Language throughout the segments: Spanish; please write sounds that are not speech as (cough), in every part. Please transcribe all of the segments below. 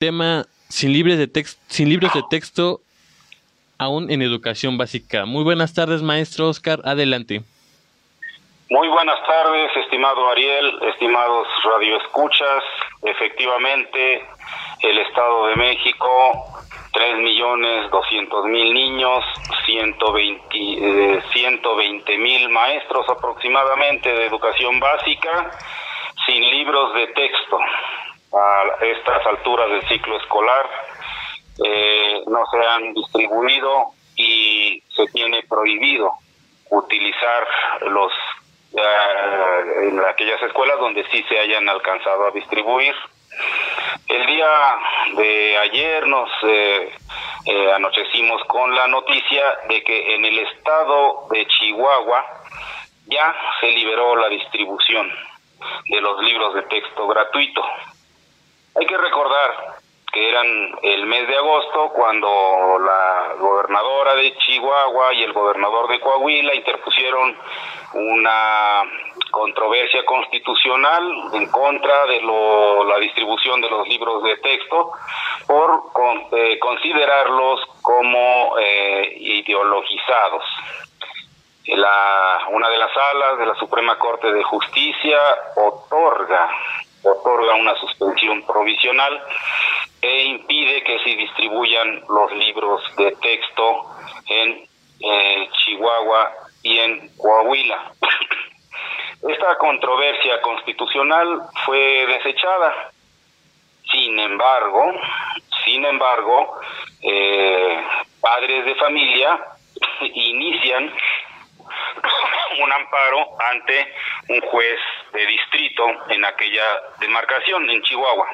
tema sin, libres de text sin libros de texto aún en educación básica. Muy buenas tardes, maestro Oscar, adelante. Muy buenas tardes, estimado Ariel, estimados radioescuchas. Efectivamente, el Estado de México, tres millones doscientos mil niños, ciento veinte mil maestros aproximadamente de educación básica, sin libros de texto a estas alturas del ciclo escolar eh, no se han distribuido y se tiene prohibido utilizar los eh, en aquellas escuelas donde sí se hayan alcanzado a distribuir. El día de ayer nos eh, anochecimos con la noticia de que en el estado de Chihuahua ya se liberó la distribución de los libros de texto gratuito. Hay que recordar que eran el mes de agosto cuando la gobernadora de Chihuahua y el gobernador de Coahuila interpusieron una controversia constitucional en contra de la distribución de los libros de texto por eh, considerarlos como eh, ideologizados. La, una de las salas de la Suprema Corte de Justicia otorga otorga una suspensión provisional e impide que se distribuyan los libros de texto en eh, Chihuahua y en Coahuila. (clears throat) Esta controversia constitucional fue desechada. Sin embargo, sin embargo, eh, padres de familia (clears throat) inician (clears throat) un amparo ante un juez de distrito en aquella demarcación, en Chihuahua.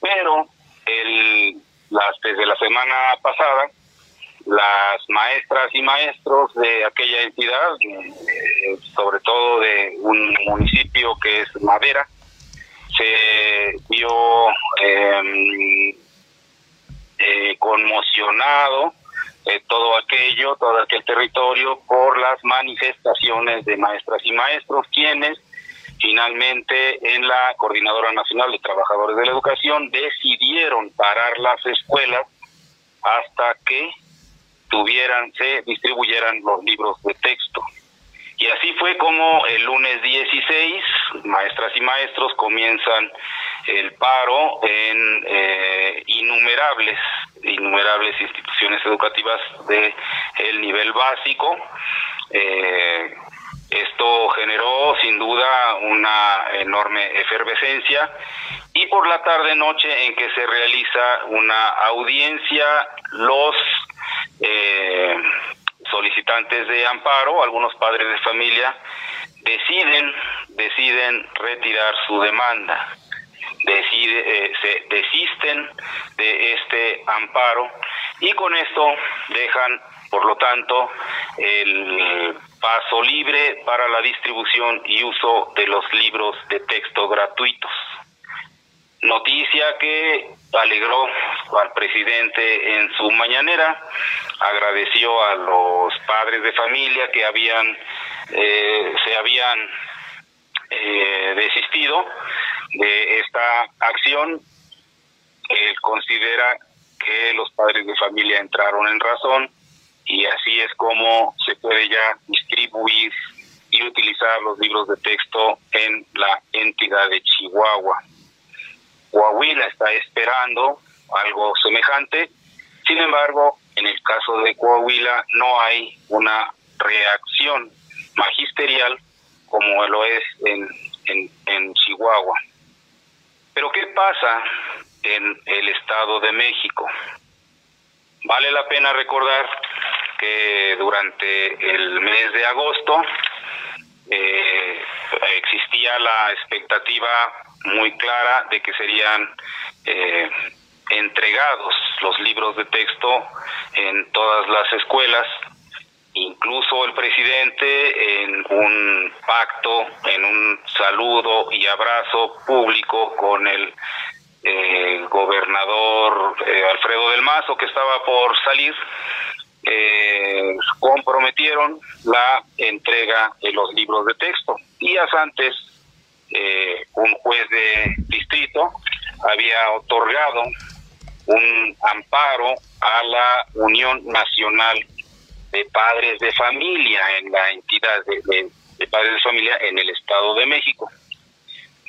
Pero el, las, desde la semana pasada, las maestras y maestros de aquella entidad, eh, sobre todo de un municipio que es Madera, se vio em, eh, conmocionado eh, todo aquello, todo aquel territorio por las manifestaciones de maestras y maestros, quienes finalmente en la Coordinadora Nacional de Trabajadores de la Educación decidieron parar las escuelas hasta que tuvieran, se distribuyeran los libros de texto. Y así fue como el lunes 16, maestras y maestros comienzan el paro en eh, innumerables, innumerables instituciones educativas de el nivel básico. Eh, esto generó sin duda una enorme efervescencia y por la tarde noche en que se realiza una audiencia, los eh, solicitantes de amparo, algunos padres de familia, deciden, deciden retirar su demanda, decide, eh, se desisten de este amparo y con esto dejan, por lo tanto, el paso libre para la distribución y uso de los libros de texto gratuitos. Noticia que alegró al presidente en su mañanera, agradeció a los padres de familia que habían eh, se habían eh, desistido de esta acción. Él considera que los padres de familia entraron en razón y así es como se puede ya distribuir y utilizar los libros de texto en la entidad de Chihuahua. Coahuila está esperando algo semejante, sin embargo, en el caso de Coahuila no hay una reacción magisterial como lo es en, en, en Chihuahua. Pero ¿qué pasa en el Estado de México? Vale la pena recordar que durante el mes de agosto eh, existía la expectativa muy clara de que serían eh, entregados los libros de texto en todas las escuelas. Incluso el presidente en un pacto, en un saludo y abrazo público con el eh, gobernador eh, Alfredo del Mazo, que estaba por salir, eh, comprometieron la entrega de los libros de texto. Días antes, un juez de distrito había otorgado un amparo a la Unión Nacional de Padres de Familia en la entidad de, Padres de Familia en el Estado de México.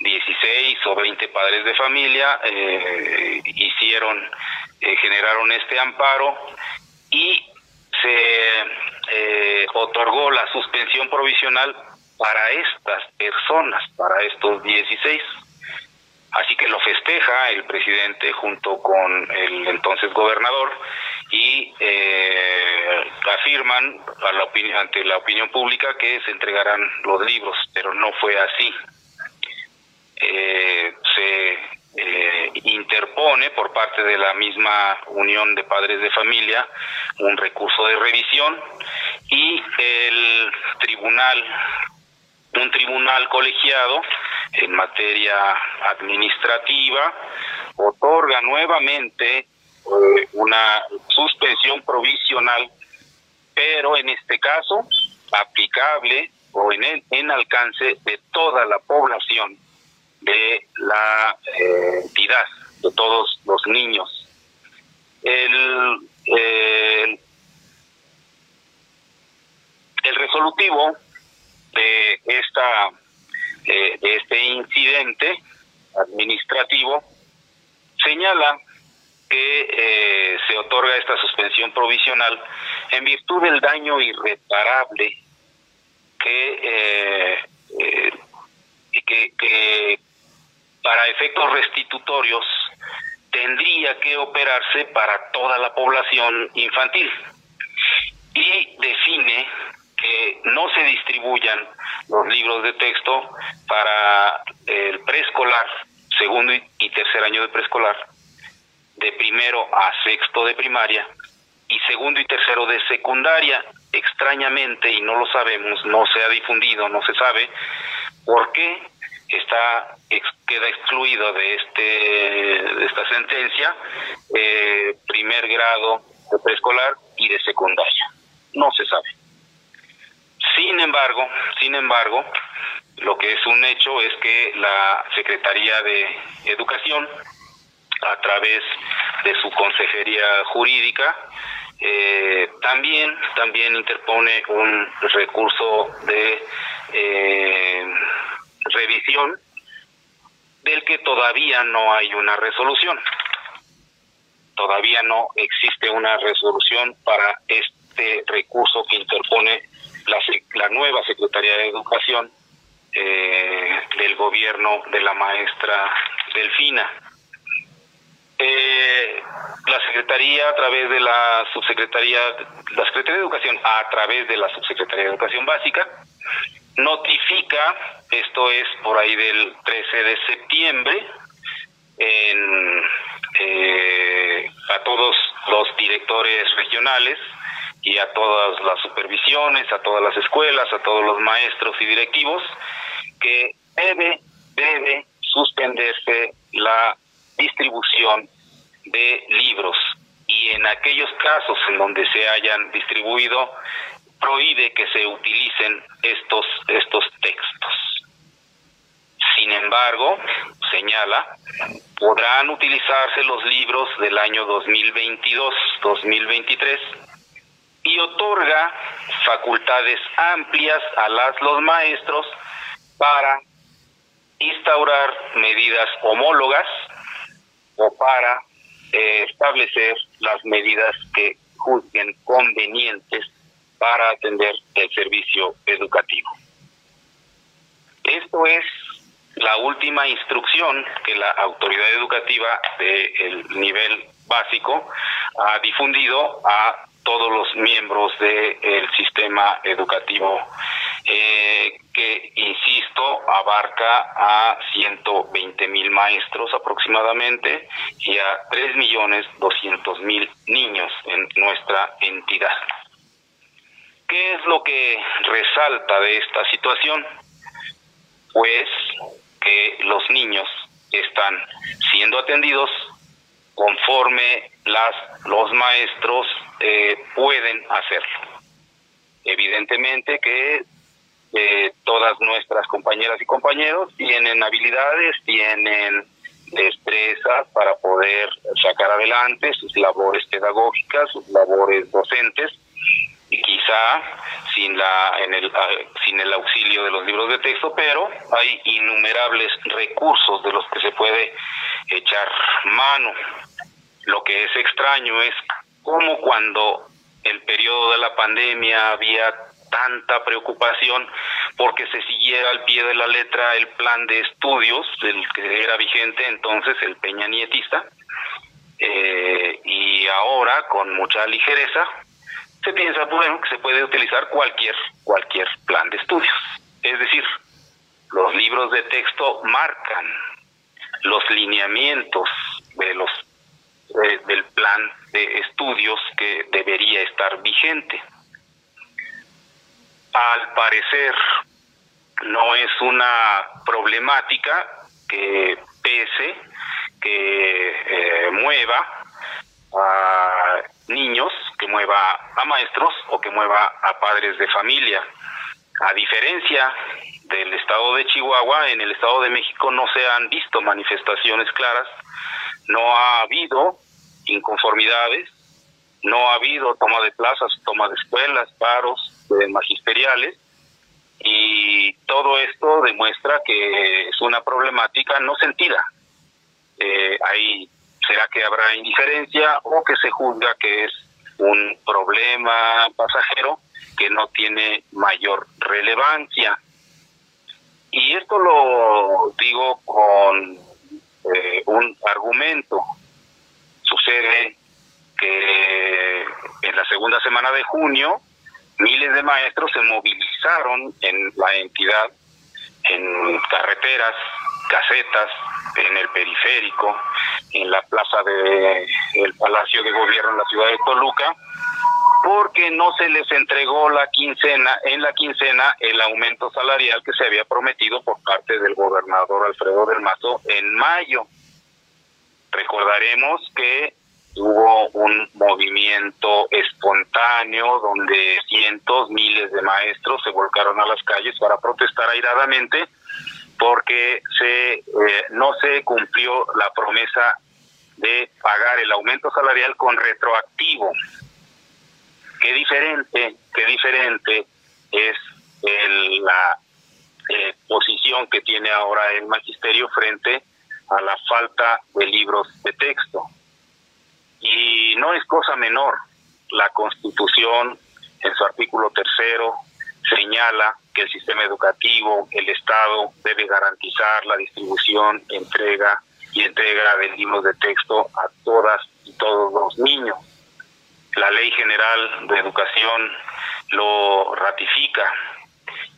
16 o 20 padres de familia eh, hicieron, eh, generaron este amparo y se eh, otorgó la suspensión provisional para estas personas, para estos 16. Así que lo festeja el presidente junto con el entonces gobernador y eh, afirman a la ante la opinión pública que se entregarán los libros, pero no fue así. Eh, se eh, interpone por parte de la misma Unión de Padres de Familia un recurso de revisión y el tribunal un tribunal colegiado en materia administrativa otorga nuevamente una suspensión provisional, pero en este caso aplicable o en, el, en alcance de toda la población de la eh, entidad, de todos los niños. El, el, el resolutivo de esta eh, de este incidente administrativo señala que eh, se otorga esta suspensión provisional en virtud del daño irreparable que, eh, que, que para efectos restitutorios tendría que operarse para toda la población infantil. Y define que no se distribuyan los libros de texto para el preescolar, segundo y tercer año de preescolar, de primero a sexto de primaria y segundo y tercero de secundaria. Extrañamente, y no lo sabemos, no se ha difundido, no se sabe por qué está queda excluido de este de esta sentencia eh, primer grado de preescolar y de secundaria. No se sabe. Sin embargo, sin embargo, lo que es un hecho es que la Secretaría de Educación, a través de su consejería jurídica, eh, también también interpone un recurso de eh, revisión del que todavía no hay una resolución. Todavía no existe una resolución para este recurso que interpone la, nueva Secretaría de Educación eh, del gobierno de la maestra Delfina. Eh, la Secretaría a través de la Subsecretaría, la Secretaría de Educación a través de la Subsecretaría de Educación Básica, notifica, esto es por ahí del 13 de septiembre, en, eh, a todos los directores regionales y a todas las supervisiones, a todas las escuelas, a todos los maestros y directivos, que debe, debe suspenderse la distribución de libros y en aquellos casos en donde se hayan distribuido prohíbe que se utilicen estos estos textos. Sin embargo, señala, podrán utilizarse los libros del año 2022-2023 y otorga facultades amplias a las los maestros para instaurar medidas homólogas o para eh, establecer las medidas que juzguen convenientes para atender el servicio educativo. Esto es la última instrucción que la autoridad educativa del nivel básico ha difundido a todos los miembros del sistema educativo, eh, que, insisto, abarca a 120 mil maestros aproximadamente y a 3 millones 200 mil niños en nuestra entidad. ¿Qué es lo que resalta de esta situación? Pues que los niños están siendo atendidos conforme las los maestros eh, pueden hacerlo. Evidentemente que eh, todas nuestras compañeras y compañeros tienen habilidades, tienen destrezas para poder sacar adelante sus labores pedagógicas, sus labores docentes y quizá sin la en el sin el auxilio de los libros de texto, pero hay innumerables recursos de los que se puede echar mano. Lo que es extraño es cómo cuando el periodo de la pandemia había tanta preocupación porque se siguiera al pie de la letra el plan de estudios del que era vigente entonces el Peña Nietista eh, y ahora con mucha ligereza se piensa bueno que se puede utilizar cualquier cualquier plan de estudios. Es decir los libros de texto marcan los lineamientos de los eh, del plan de estudios que debería estar vigente al parecer no es una problemática que pese, que eh, mueva a niños, que mueva a maestros o que mueva a padres de familia. A diferencia del estado de Chihuahua, en el estado de México no se han visto manifestaciones claras, no ha habido inconformidades, no ha habido toma de plazas, toma de escuelas, paros, magisteriales y todo esto demuestra que es una problemática no sentida. Eh, ahí será que habrá indiferencia o que se juzga que es un problema pasajero que no tiene mayor relevancia. Y esto lo digo con eh, un argumento. Sucede que en la segunda semana de junio miles de maestros se movilizaron en la entidad, en carreteras, casetas, en el periférico, en la plaza del el Palacio de Gobierno en la ciudad de Toluca, porque no se les entregó la quincena, en la quincena el aumento salarial que se había prometido por parte del gobernador Alfredo del Mazo en mayo. Recordaremos que hubo un movimiento espontáneo donde cientos, miles de maestros se volcaron a las calles para protestar airadamente porque se eh, no se cumplió la promesa de pagar el aumento salarial con retroactivo. Qué diferente, qué diferente es la eh, posición que tiene ahora el magisterio frente a la falta de libros de texto. Y no es cosa menor. La Constitución, en su artículo tercero, señala que el sistema educativo, el Estado, debe garantizar la distribución, entrega y entrega de libros de texto a todas y todos los niños. La Ley General de Educación lo ratifica.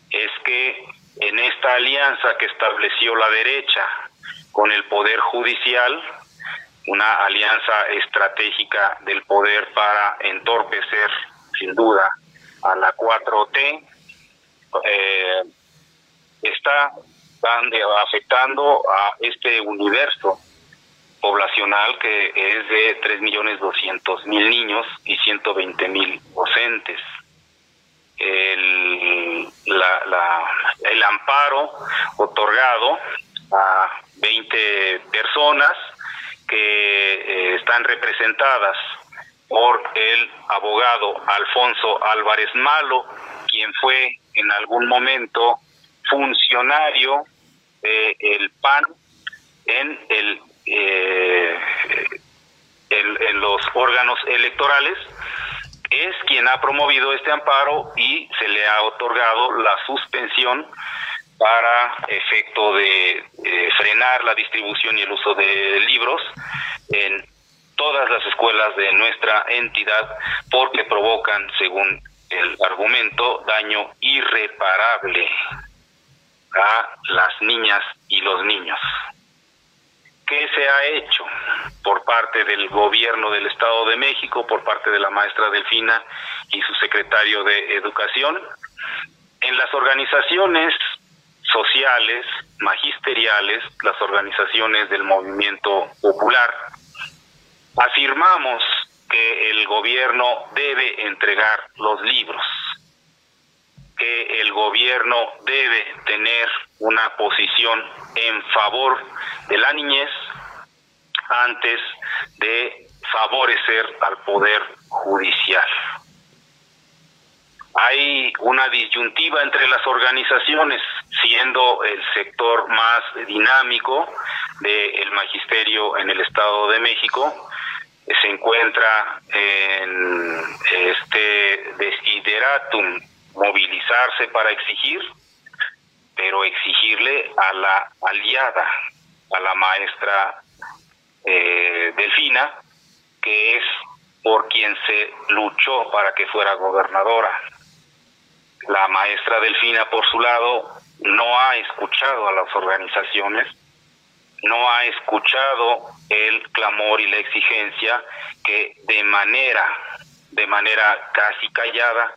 Es que en esta alianza que estableció la derecha con el Poder Judicial, una alianza estratégica del poder para entorpecer, sin duda, a la 4T, eh, está afectando a este universo poblacional que es de 3.200.000 niños y 120.000 docentes. El, el amparo otorgado a 20 personas que eh, están representadas por el abogado Alfonso Álvarez Malo, quien fue en algún momento funcionario del PAN en el eh, en los órganos electorales es quien ha promovido este amparo y se le ha otorgado la suspensión para efecto de frenar la distribución y el uso de libros en todas las escuelas de nuestra entidad porque provocan, según el argumento, daño irreparable a las niñas y los niños. ¿Qué se ha hecho por parte del gobierno del Estado de México, por parte de la maestra Delfina y su secretario de Educación? En las organizaciones sociales, magisteriales, las organizaciones del movimiento popular, afirmamos que el gobierno debe entregar los libros, que el gobierno debe tener una posición en favor de la niñez, antes de favorecer al poder judicial. Hay una disyuntiva entre las organizaciones, siendo el sector más dinámico del magisterio en el Estado de México, se encuentra en este desideratum, movilizarse para exigir, pero exigirle a la aliada, a la maestra eh, Delfina, que es por quien se luchó para que fuera gobernadora. La maestra Delfina, por su lado, no ha escuchado a las organizaciones, no ha escuchado el clamor y la exigencia que de manera, de manera casi callada,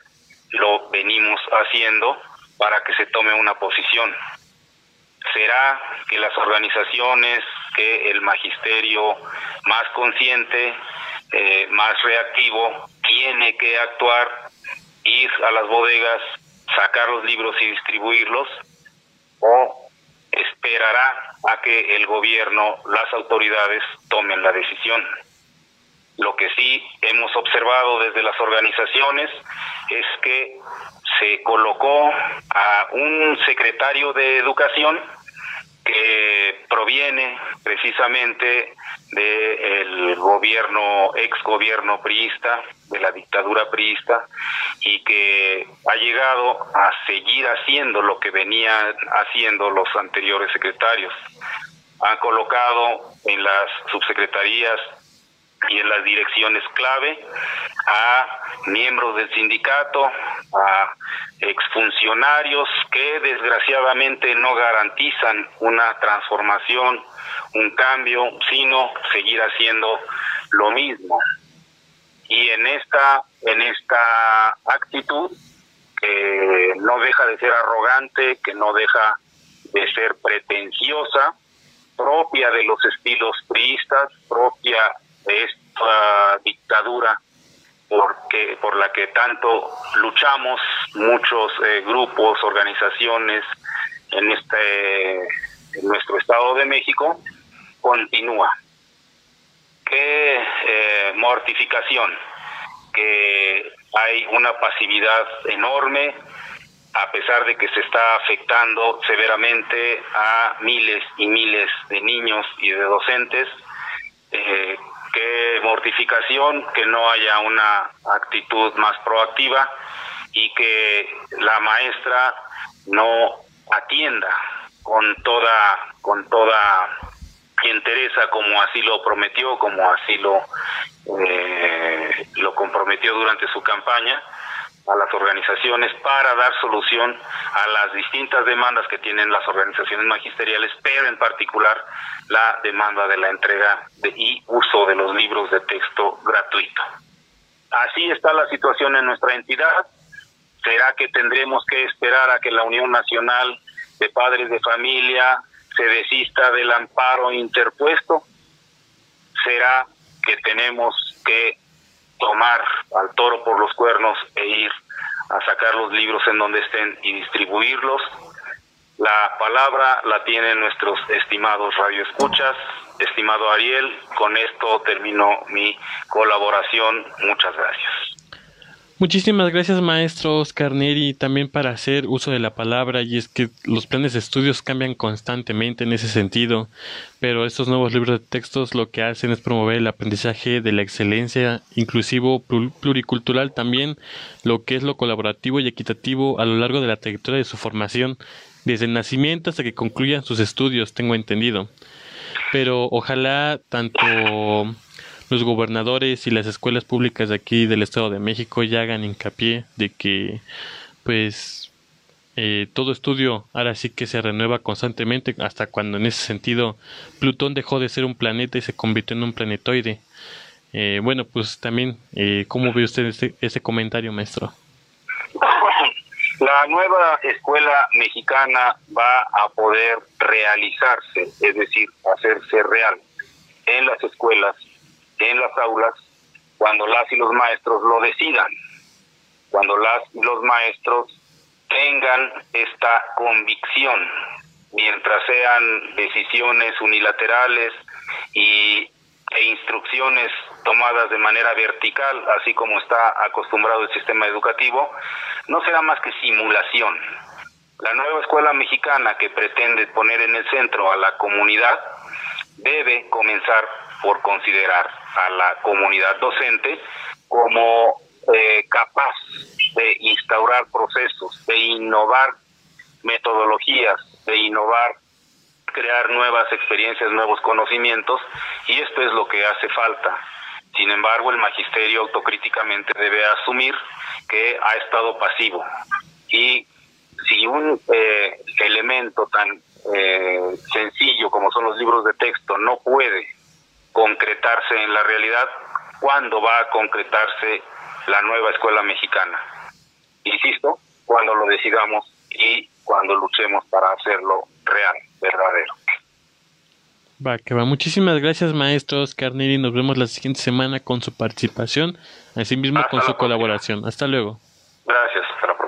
lo venimos haciendo para que se tome una posición. Será que las organizaciones, que el magisterio más consciente, eh, más reactivo, tiene que actuar, ir a las bodegas, sacar los libros y distribuirlos, o esperará a que el gobierno, las autoridades tomen la decisión. Lo que sí hemos observado desde las organizaciones es que se colocó a un secretario de educación que proviene precisamente del gobierno, ex gobierno priista, de la dictadura priista, y que ha llegado a seguir haciendo lo que venían haciendo los anteriores secretarios. Han colocado en las subsecretarías y en las direcciones clave a miembros del sindicato, a exfuncionarios que desgraciadamente no garantizan una transformación, un cambio, sino seguir haciendo lo mismo. Y en esta en esta actitud que no deja de ser arrogante, que no deja de ser pretenciosa, propia de los estilos priistas, propia de esta dictadura porque por la que tanto luchamos muchos eh, grupos, organizaciones en este en nuestro estado de México continúa. Qué eh, mortificación que hay una pasividad enorme a pesar de que se está afectando severamente a miles y miles de niños y de docentes eh, qué mortificación que no haya una actitud más proactiva y que la maestra no atienda con toda con toda entereza como así lo prometió como así lo eh, lo comprometió durante su campaña a las organizaciones para dar solución a las distintas demandas que tienen las organizaciones magisteriales, pero en particular la demanda de la entrega de, y uso de los libros de texto gratuito. Así está la situación en nuestra entidad. ¿Será que tendremos que esperar a que la Unión Nacional de Padres de Familia se desista del amparo interpuesto? ¿Será que tenemos que tomar al toro por los cuernos e ir a sacar los libros en donde estén y distribuirlos. La palabra la tienen nuestros estimados radioescuchas. Estimado Ariel, con esto termino mi colaboración. Muchas gracias. Muchísimas gracias, maestro Oscar Neri, también para hacer uso de la palabra, y es que los planes de estudios cambian constantemente en ese sentido, pero estos nuevos libros de textos lo que hacen es promover el aprendizaje de la excelencia inclusivo, pluricultural también, lo que es lo colaborativo y equitativo a lo largo de la trayectoria de su formación, desde el nacimiento hasta que concluyan sus estudios, tengo entendido. Pero ojalá tanto los gobernadores y las escuelas públicas de aquí del Estado de México ya hagan hincapié de que pues eh, todo estudio ahora sí que se renueva constantemente hasta cuando en ese sentido Plutón dejó de ser un planeta y se convirtió en un planetoide. Eh, bueno, pues también, eh, ¿cómo ve usted ese, ese comentario, maestro? La nueva escuela mexicana va a poder realizarse, es decir, hacerse real en las escuelas en las aulas cuando las y los maestros lo decidan, cuando las y los maestros tengan esta convicción, mientras sean decisiones unilaterales y e instrucciones tomadas de manera vertical, así como está acostumbrado el sistema educativo, no será más que simulación. La nueva escuela mexicana que pretende poner en el centro a la comunidad debe comenzar por considerar a la comunidad docente como eh, capaz de instaurar procesos, de innovar metodologías, de innovar, crear nuevas experiencias, nuevos conocimientos, y esto es lo que hace falta. Sin embargo, el magisterio autocríticamente debe asumir que ha estado pasivo. Y si un eh, elemento tan eh, sencillo como son los libros de texto no puede concretarse en la realidad, ¿cuándo va a concretarse la nueva escuela mexicana? Insisto, cuando lo decidamos y cuando luchemos para hacerlo real, verdadero. Va, que va. Muchísimas gracias, maestro Oscar Nos vemos la siguiente semana con su participación, así mismo con su colaboración. Hasta luego. Gracias, hasta la próxima.